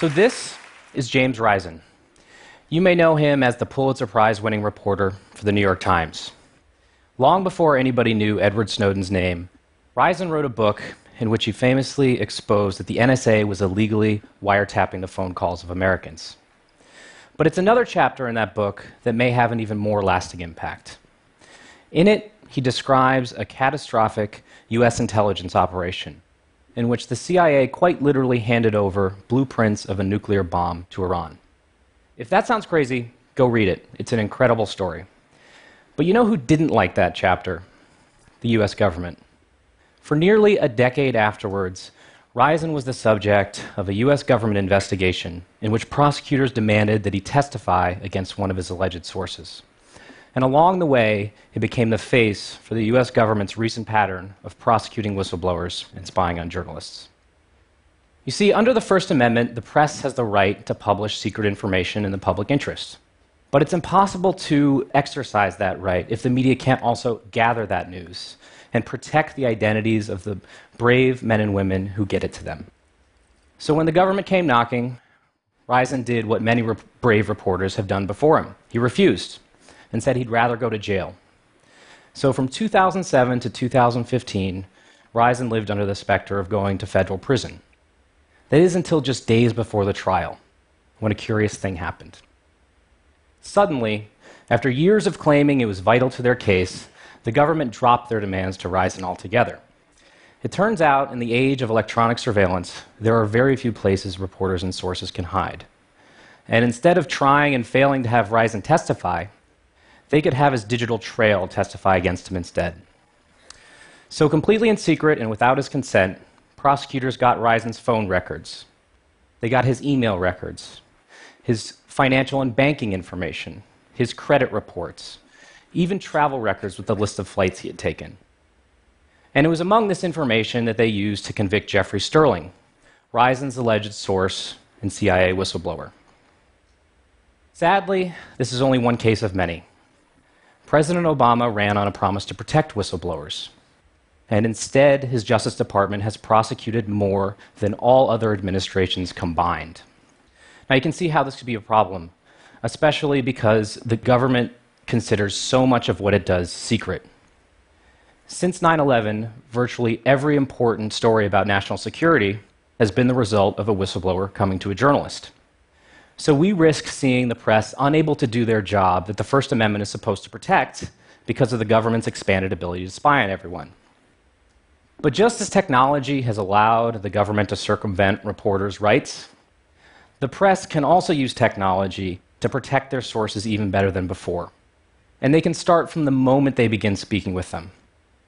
So, this is James Risen. You may know him as the Pulitzer Prize winning reporter for the New York Times. Long before anybody knew Edward Snowden's name, Risen wrote a book in which he famously exposed that the NSA was illegally wiretapping the phone calls of Americans. But it's another chapter in that book that may have an even more lasting impact. In it, he describes a catastrophic US intelligence operation in which the CIA quite literally handed over blueprints of a nuclear bomb to Iran. If that sounds crazy, go read it. It's an incredible story. But you know who didn't like that chapter? The US government. For nearly a decade afterwards, Risen was the subject of a US government investigation in which prosecutors demanded that he testify against one of his alleged sources. And along the way, it became the face for the US government's recent pattern of prosecuting whistleblowers and spying on journalists. You see, under the First Amendment, the press has the right to publish secret information in the public interest. But it's impossible to exercise that right if the media can't also gather that news and protect the identities of the brave men and women who get it to them. So when the government came knocking, Risen did what many re- brave reporters have done before him. He refused and said he'd rather go to jail. So from 2007 to 2015, Risen lived under the specter of going to federal prison. That is until just days before the trial, when a curious thing happened. Suddenly, after years of claiming it was vital to their case, the government dropped their demands to Risen altogether. It turns out, in the age of electronic surveillance, there are very few places reporters and sources can hide. And instead of trying and failing to have Risen testify, they could have his digital trail testify against him instead. So, completely in secret and without his consent, prosecutors got Risen's phone records. They got his email records, his financial and banking information, his credit reports, even travel records with the list of flights he had taken. And it was among this information that they used to convict Jeffrey Sterling, Risen's alleged source and CIA whistleblower. Sadly, this is only one case of many. President Obama ran on a promise to protect whistleblowers. And instead, his Justice Department has prosecuted more than all other administrations combined. Now, you can see how this could be a problem, especially because the government considers so much of what it does secret. Since 9 11, virtually every important story about national security has been the result of a whistleblower coming to a journalist. So we risk seeing the press unable to do their job that the First Amendment is supposed to protect because of the government's expanded ability to spy on everyone. But just as technology has allowed the government to circumvent reporters' rights, the press can also use technology to protect their sources even better than before. And they can start from the moment they begin speaking with them,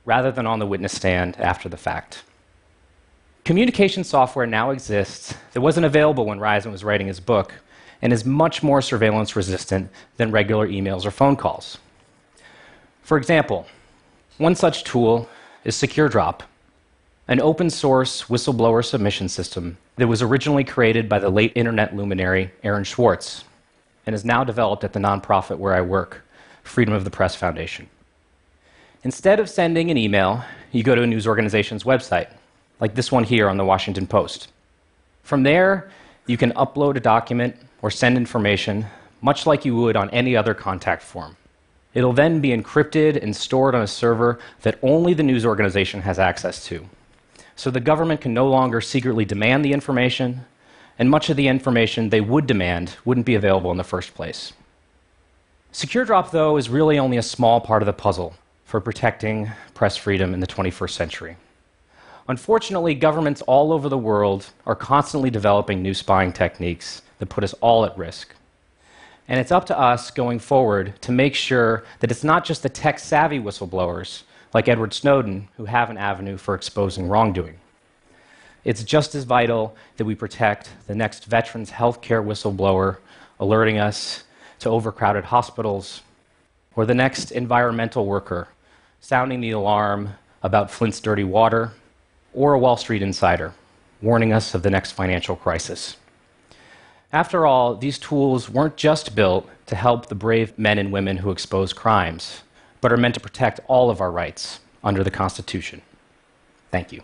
rather than on the witness stand after the fact. Communication software now exists that wasn't available when Risen was writing his book and is much more surveillance resistant than regular emails or phone calls. For example, one such tool is SecureDrop, an open source whistleblower submission system that was originally created by the late internet luminary Aaron Swartz and is now developed at the nonprofit where I work, Freedom of the Press Foundation. Instead of sending an email, you go to a news organization's website, like this one here on the Washington Post. From there, you can upload a document or send information, much like you would on any other contact form. It'll then be encrypted and stored on a server that only the news organization has access to. So the government can no longer secretly demand the information, and much of the information they would demand wouldn't be available in the first place. SecureDrop, though, is really only a small part of the puzzle for protecting press freedom in the 21st century. Unfortunately, governments all over the world are constantly developing new spying techniques that put us all at risk. And it's up to us going forward to make sure that it's not just the tech savvy whistleblowers like Edward Snowden who have an avenue for exposing wrongdoing. It's just as vital that we protect the next veterans healthcare whistleblower alerting us to overcrowded hospitals, or the next environmental worker sounding the alarm about Flint's dirty water, or a Wall Street insider warning us of the next financial crisis. After all, these tools weren't just built to help the brave men and women who expose crimes, but are meant to protect all of our rights under the Constitution. Thank you.